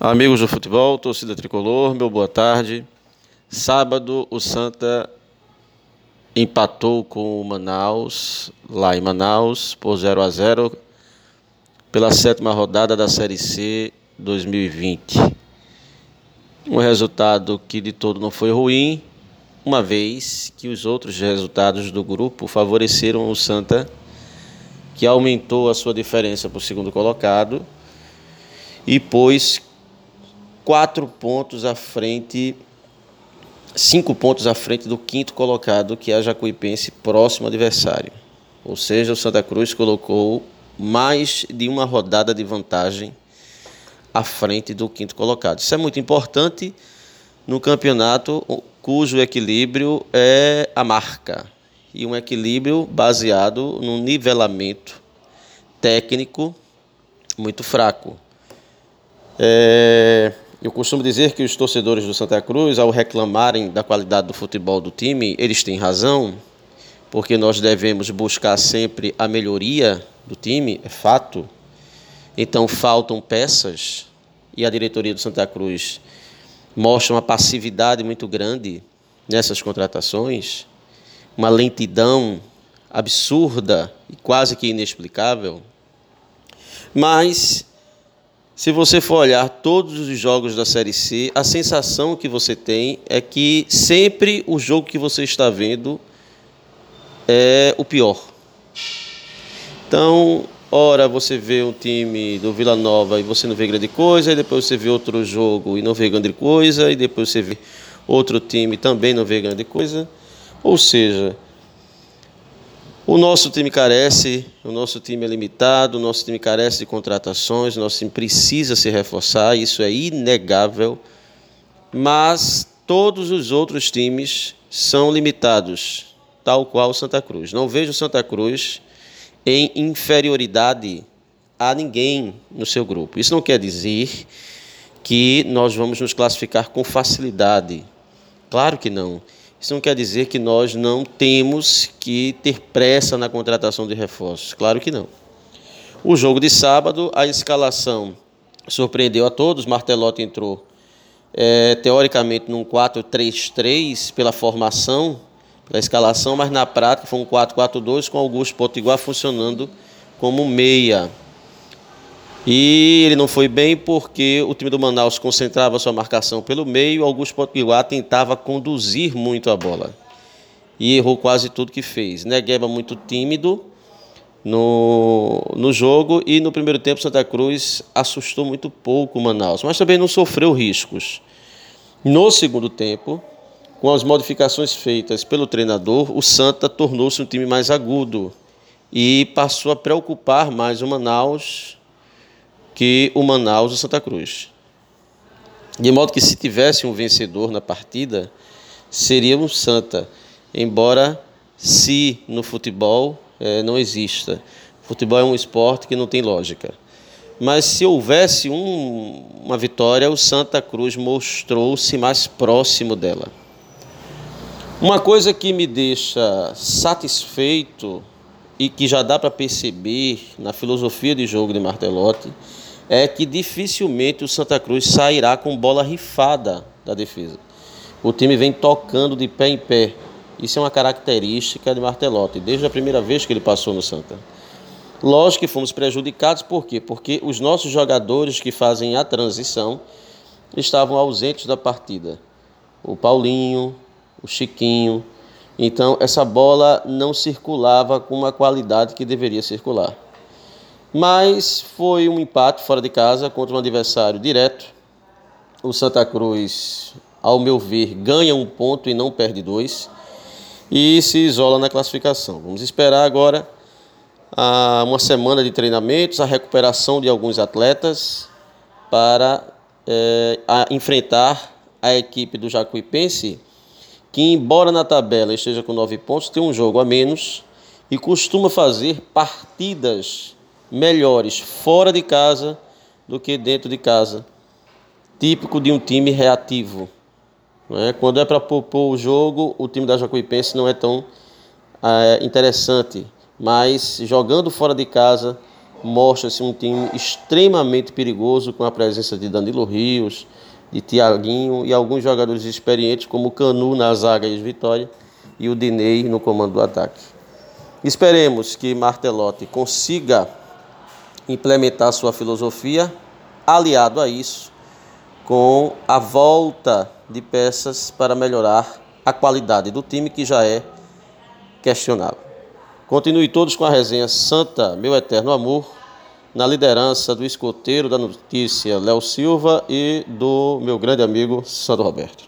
Amigos do futebol, torcida tricolor, meu boa tarde. Sábado, o Santa empatou com o Manaus, lá em Manaus, por 0 a 0 pela sétima rodada da Série C 2020. Um resultado que de todo não foi ruim, uma vez que os outros resultados do grupo favoreceram o Santa, que aumentou a sua diferença para o segundo colocado e pôs quatro pontos à frente, cinco pontos à frente do quinto colocado, que é a Jacuipense, próximo adversário. Ou seja, o Santa Cruz colocou mais de uma rodada de vantagem à frente do quinto colocado. Isso é muito importante no campeonato cujo equilíbrio é a marca e um equilíbrio baseado num nivelamento técnico muito fraco. É, eu costumo dizer que os torcedores do Santa Cruz, ao reclamarem da qualidade do futebol do time, eles têm razão, porque nós devemos buscar sempre a melhoria do time, é fato. Então faltam peças e a diretoria do Santa Cruz mostra uma passividade muito grande nessas contratações, uma lentidão absurda e quase que inexplicável. Mas se você for olhar todos os jogos da Série C, a sensação que você tem é que sempre o jogo que você está vendo é o pior. Então, ora você vê um time do Vila Nova e você não vê grande coisa, e depois você vê outro jogo e não vê grande coisa, e depois você vê outro time e também não vê grande coisa. Ou seja, o nosso time carece, o nosso time é limitado, o nosso time carece de contratações, o nosso time precisa se reforçar, isso é inegável, mas todos os outros times são limitados, tal qual o Santa Cruz. Não vejo o Santa Cruz em inferioridade a ninguém no seu grupo. Isso não quer dizer que nós vamos nos classificar com facilidade. Claro que não. Isso não quer dizer que nós não temos que ter pressa na contratação de reforços. Claro que não. O jogo de sábado, a escalação surpreendeu a todos. Martelotti entrou é, teoricamente num 4-3-3 pela formação, pela escalação, mas na prática foi um 4-4-2 com Augusto Potiguar funcionando como meia. E ele não foi bem porque o time do Manaus concentrava sua marcação pelo meio, Augusto Potiguar tentava conduzir muito a bola. E errou quase tudo que fez. Negueba muito tímido no, no jogo e no primeiro tempo Santa Cruz assustou muito pouco o Manaus, mas também não sofreu riscos. No segundo tempo, com as modificações feitas pelo treinador, o Santa tornou-se um time mais agudo e passou a preocupar mais o Manaus que o Manaus e o Santa Cruz. De modo que se tivesse um vencedor na partida, seria um Santa, embora se no futebol é, não exista. Futebol é um esporte que não tem lógica. Mas se houvesse um, uma vitória, o Santa Cruz mostrou-se mais próximo dela. Uma coisa que me deixa satisfeito e que já dá para perceber na filosofia de jogo de Martelotti é que dificilmente o Santa Cruz sairá com bola rifada da defesa. O time vem tocando de pé em pé. Isso é uma característica de Martelotti, desde a primeira vez que ele passou no Santa. Lógico que fomos prejudicados, por quê? Porque os nossos jogadores que fazem a transição estavam ausentes da partida. O Paulinho, o Chiquinho. Então, essa bola não circulava com uma qualidade que deveria circular. Mas foi um empate fora de casa contra um adversário direto. O Santa Cruz, ao meu ver, ganha um ponto e não perde dois. E se isola na classificação. Vamos esperar agora ah, uma semana de treinamentos, a recuperação de alguns atletas para é, a enfrentar a equipe do Jacuipense, que embora na tabela esteja com nove pontos, tem um jogo a menos e costuma fazer partidas melhores fora de casa do que dentro de casa. Típico de um time reativo. Né? Quando é para propor o jogo, o time da Jacuipense não é tão é, interessante. Mas jogando fora de casa, mostra-se um time extremamente perigoso com a presença de Danilo Rios, de Tiaguinho e alguns jogadores experientes como Canu na zaga e Vitória e o Dinei no comando do ataque. Esperemos que Martelotti consiga implementar sua filosofia, aliado a isso, com a volta de peças para melhorar a qualidade do time que já é questionável. Continue todos com a resenha Santa, meu eterno amor, na liderança do escoteiro da notícia Léo Silva e do meu grande amigo Sandro Roberto.